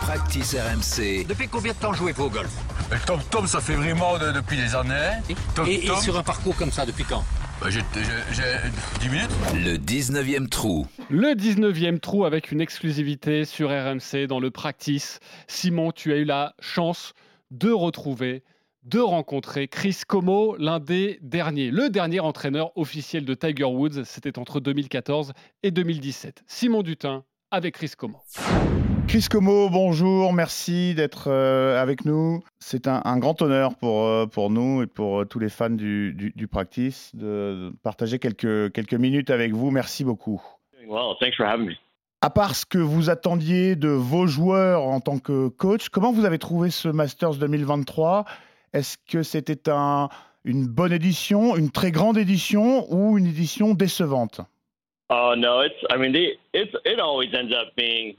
practice RMC. Depuis combien de temps jouez-vous au golf Mais Tom Tom, ça fait vraiment de- depuis des années. Tom et, et Tom, sur un parcours comme ça, depuis quand bah, j'ai j'ai- j'ai 10 minutes. Le 19e trou. Le 19e trou avec une exclusivité sur RMC dans le practice. Simon, tu as eu la chance de retrouver, de rencontrer Chris Como, l'un des derniers, le dernier entraîneur officiel de Tiger Woods. C'était entre 2014 et 2017. Simon Dutin avec Chris Como. Chris Como, bonjour, merci d'être euh, avec nous. C'est un, un grand honneur pour, euh, pour nous et pour euh, tous les fans du, du, du practice de, de partager quelques, quelques minutes avec vous. Merci beaucoup. Well, thanks for having me. À part ce que vous attendiez de vos joueurs en tant que coach, comment vous avez trouvé ce Masters 2023 Est-ce que c'était un, une bonne édition, une très grande édition ou une édition décevante? Oh no, it's. I mean, the, it's. It always ends up being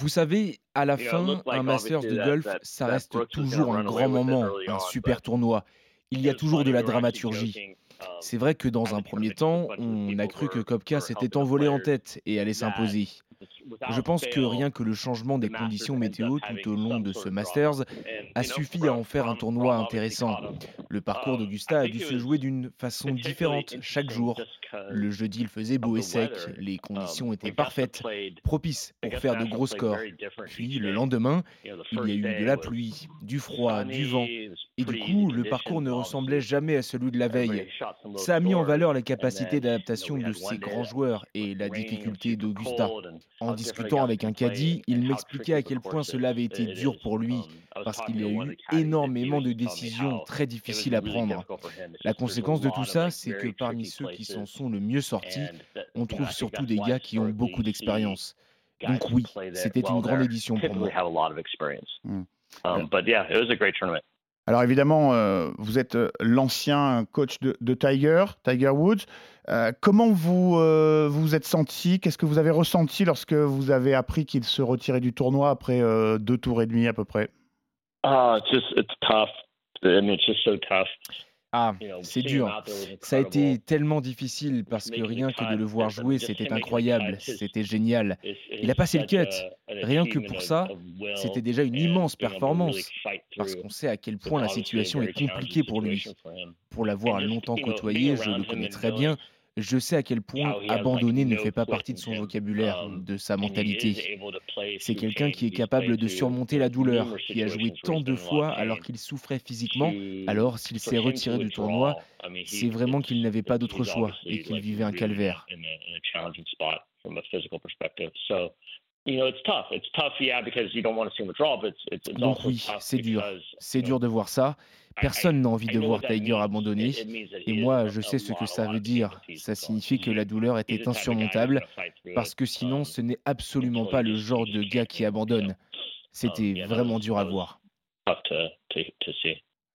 Vous savez, à la fin, un Masters de golf, ça reste toujours un grand moment, un super tournoi. Il y a toujours de la dramaturgie. um, C'est vrai que dans un premier temps, on a cru que Kopka s'était envolé en tête et allait s'imposer. Je pense que rien que le changement des conditions météo tout au long de ce Masters a suffi à en faire un tournoi intéressant. Le parcours Um, d'Augusta a dû se jouer d'une façon différente chaque jour. Le jeudi, il faisait beau et sec, les conditions um, étaient Augusta parfaites, propices pour faire de gros scores. Puis le lendemain, il y a eu de la pluie, du froid, du vent. Et du coup, le parcours ne conditions, ressemblait jamais à celui de la veille. Ça a mis en valeur then, you d'adaptation de ces grands joueurs et la difficulté d'Augusta. En discutant avec un caddie, il m'expliquait à quel point cela avait is- été dur pour lui, parce qu'il y a eu énormément de décisions très difficiles à prendre. La conséquence de tout of, ça, c'est que very parmi ceux qui s'en sont le mieux sortis, on trouve surtout des gars qui ont beaucoup d'expérience. Donc oui, c'était une grande édition pour moi. typically have a lot of experience. Um, but yeah, it was a great tournament. Alors évidemment, euh, vous êtes euh, l'ancien coach de, Tiger, Tiger Woods. Euh, comment vous vous êtes senti? Qu'est-ce que vous avez ressenti lorsque vous avez appris qu'il se retirait du tournoi après deux tours et demi à peu près? Uh, it's tough. It's tough. Ah, c'est dur. Ça a été tellement difficile parce que rien que de le voir jouer, c'était incroyable, c'était génial. Il a passé le cut. Rien que pour ça, C'était déjà une immense performance parce qu'on sait à quel point la situation est compliquée pour lui. Pour l'avoir longtemps côtoyé, je le connais très bien, je sais à quel point abandonner ne fait pas partie de son him. vocabulaire, Um, de sa mentalité. C'est quelqu'un qui est capable de surmonter la douleur, qui a joué tant de fois alors qu'il souffrait physiquement. Alors, s'il s'est retiré du tournoi, c'est vraiment qu'il n'avait pas d'autre choix et qu'il vivait un calvaire. Donc oui, c'est dur. C'est dur de voir ça. Personne n'a envie de voir Tiger that Et moi, je sais ce que ça veut dire. Ça signifie que la douleur était insurmontable parce que sinon, um, ce n'est absolument pas le genre de gars qui abandonne. C'était Um, vraiment dur à voir.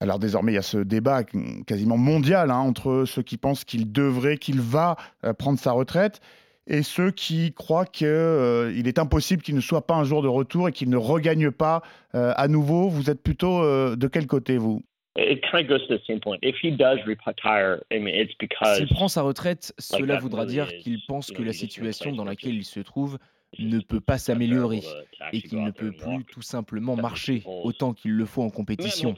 Alors désormais, il y a ce débat quasiment mondial hein, entre ceux qui pensent qu'il devrait, qu'il va euh, prendre sa retraite et ceux qui croient qu'il est impossible qu'il ne soit pas un jour de retour et qu'il ne regagne pas euh, à nouveau. Vous êtes plutôt euh, de quel côté, vous? It kind of goes to the same point. If he does retire, I mean, it's because S'il prend sa retraite, cela voudra really dire qu'il pense you que la situation dans laquelle il se trouve ne peut pas s'améliorer et qu'il ne peut plus tout simplement marcher autant qu'il le faut en compétition.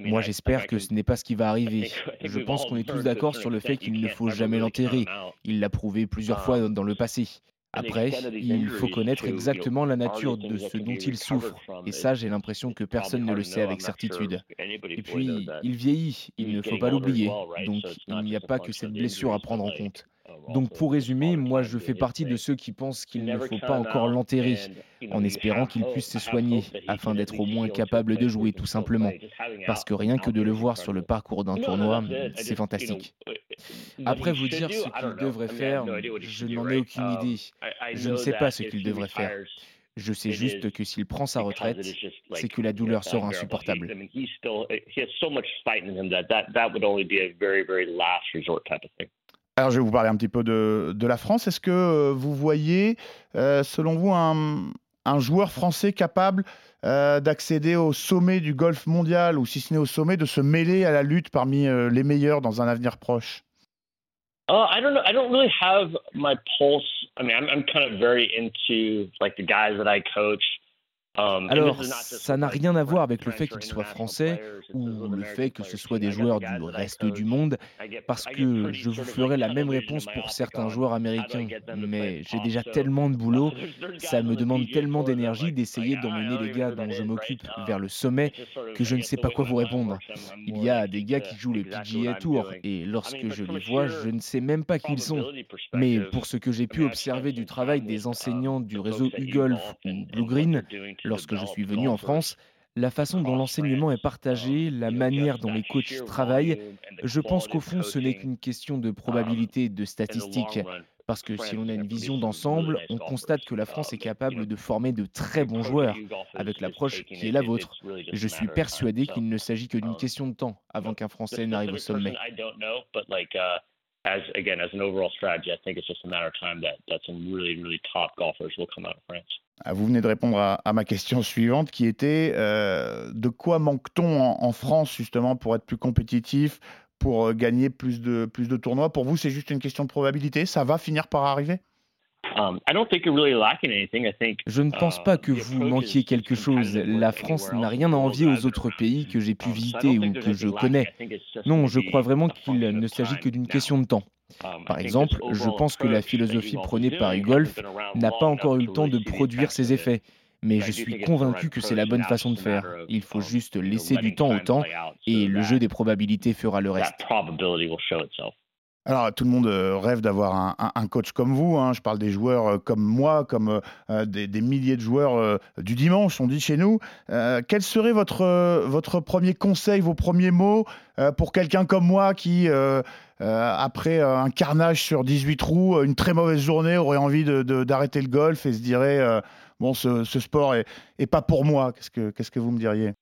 Moi, I- j'espère que ce n'est pas ce qui va arriver. Je pense qu'on est tous d'accord sur le fait qu'il ne faut jamais l'enterrer. Il l'a prouvé plusieurs Ah. fois dans le passé. Après, il faut connaître exactement la nature de ce dont il souffre. Et ça, j'ai l'impression que personne ne le sait avec certitude. Et puis, il vieillit, il ne faut pas l'oublier. Donc, il n'y a pas que cette blessure à prendre en compte. Donc, pour résumer, moi, je fais partie de ceux qui pensent qu'il ne faut pas encore l'enterrer, en espérant qu'il puisse se soigner, afin d'être au moins capable de jouer, tout simplement. Parce que rien que de le voir sur le parcours d'un No, no, tournoi, c'est fantastique. What Après, he vous should dire do, ce I qu'il don't know. devrait faire, je should do, n'en ai aucune Um, idée. Je ne know sais that pas ce if qu'il he devrait faire. Je sais it juste que s'il prend sa retraite, c'est que la douleur sera unbearable. He- insupportable. I mean, he's still, he has so much fight in him that that, that would only be a very, very last resort type of thing. Alors, je vais vous parler un petit peu de, de la France. Est-ce que euh, vous voyez, euh, selon vous, un, un joueur français capable euh, d'accéder au sommet du golf mondial, ou si ce n'est au sommet, de se mêler à la lutte parmi euh, les meilleurs dans un avenir proche? Oh, I don't know. I don't really have my pulse. I mean, I'm, I'm kind of very into like the guys that I coach. Um, Alors, ça n'a rien à voir avec le fait qu'ils soient français ou le fait que ce soit des joueurs du reste du monde, parce que je vous ferai la même réponse pour certains joueurs américains, mais j'ai déjà tellement de boulot, ça me demande tellement d'énergie d'essayer d'emmener les gars dont je m'occupe vers le sommet que je ne sais pas quoi vous répondre. Il y a des gars qui jouent le PGA Tour, et lorsque je les vois, je ne sais même pas qui ils sont. Mais pour ce que j'ai pu observer du travail des enseignants du réseau U-Golf ou Blue Green, lorsque je suis venu en France, la façon dont l'enseignement est partagé, la manière dont les coachs travaillent, je pense qu'au fond, ce n'est qu'une question de probabilité, de statistiques. Parce que si l'on a une vision d'ensemble, on constate que la France est capable de former de très bons joueurs, avec l'approche qui est la vôtre. Je suis persuadé qu'il ne s'agit que d'une question de temps avant qu'un Français n'arrive au sommet. Ah, vous venez de répondre à, ma question suivante qui était euh, de quoi manque-t-on en, France justement pour être plus compétitif, pour euh, gagner plus de, plus de tournois? Pour vous, c'est juste une question de probabilité? Ça va finir par arriver? Um, Je ne pense pas que vous manquiez quelque chose. La France n'a rien à envier aux autres pays que j'ai pu visiter ou que je connais. Non, je crois vraiment qu'il ne s'agit que d'une question de temps. Um, par exemple, je pense que la philosophie prônée par e-golf n'a pas encore eu le temps de produire ses effets. Mais je suis convaincu que c'est la bonne façon de faire. Il faut juste laisser du temps au temps et le jeu des probabilités fera le reste. Alors, tout le monde euh, rêve d'avoir un, coach comme vous. Hein. Je parle des joueurs euh, comme moi, comme euh, des, milliers de joueurs du dimanche, on dit chez nous. quel serait votre, votre premier conseil, vos premiers mots pour quelqu'un comme moi qui, après un carnage sur 18 trous, une très mauvaise journée, aurait envie d'arrêter le golf et se dirait Bon, ce, sport est, est, pas pour moi Qu'est-ce que, qu'est-ce que vous me diriez?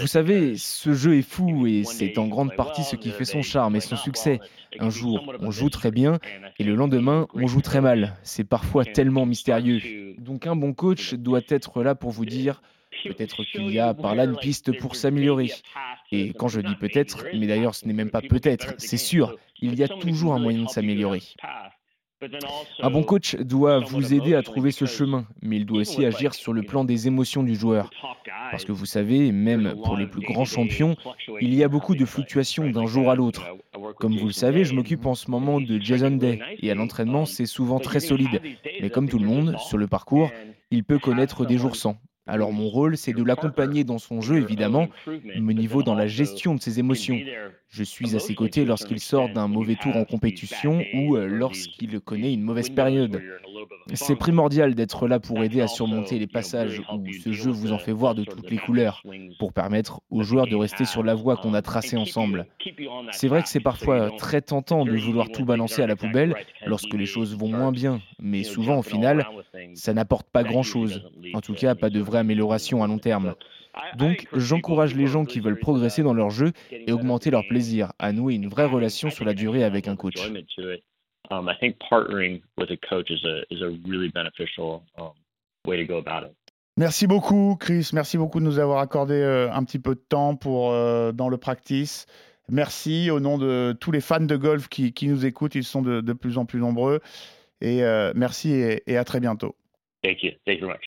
Vous savez, ce jeu est fou et c'est en grande partie ce qui fait son charme et son succès. Un jour, on joue très bien et le lendemain, on joue très mal. C'est parfois tellement mystérieux. Donc un bon coach doit être là pour vous dire peut-être qu'il y a par là une piste pour s'améliorer. Et quand je dis peut-être, mais d'ailleurs ce n'est même pas peut-être, c'est sûr, il y a toujours un moyen de s'améliorer. Un bon coach doit vous aider à trouver ce chemin, mais il doit aussi agir sur le plan des émotions du joueur. Parce que vous savez, même pour les plus grands champions, il y a beaucoup de fluctuations d'un jour à l'autre. Comme vous le savez, je m'occupe en ce moment de Jason Day, et à l'entraînement, c'est souvent très solide. Mais comme tout le monde, sur le parcours, il peut connaître des jours sans. Alors mon rôle, c'est de l'accompagner dans son jeu, évidemment, mais au niveau dans la gestion de ses émotions. Je suis à ses côtés lorsqu'il sort d'un mauvais tour en compétition ou euh, lorsqu'il connaît une mauvaise période. C'est primordial d'être là pour aider à surmonter les passages où ce jeu vous en fait voir de toutes les couleurs, pour permettre aux joueurs de rester sur la voie qu'on a tracée ensemble. C'est vrai que c'est parfois très tentant de vouloir tout balancer à la poubelle lorsque les choses vont moins bien, mais souvent au final, ça n'apporte pas grand-chose, en tout cas pas de vraie amélioration à long terme. Donc, j'encourage les gens qui veulent progresser dans leur jeu et augmenter leur plaisir à nouer une vraie relation sur la durée avec un coach. Um, I think partnering with a coach is a is a really beneficial um, way to go about it. Merci beaucoup, Chris. Merci beaucoup de nous avoir accordé euh, un petit peu de temps pour euh, dans le practice. Merci au nom de tous les fans de golf qui, qui nous écoutent. Ils sont de, de, plus en plus nombreux. Et euh, merci et, et, à très bientôt. Thank you. Thank you very much.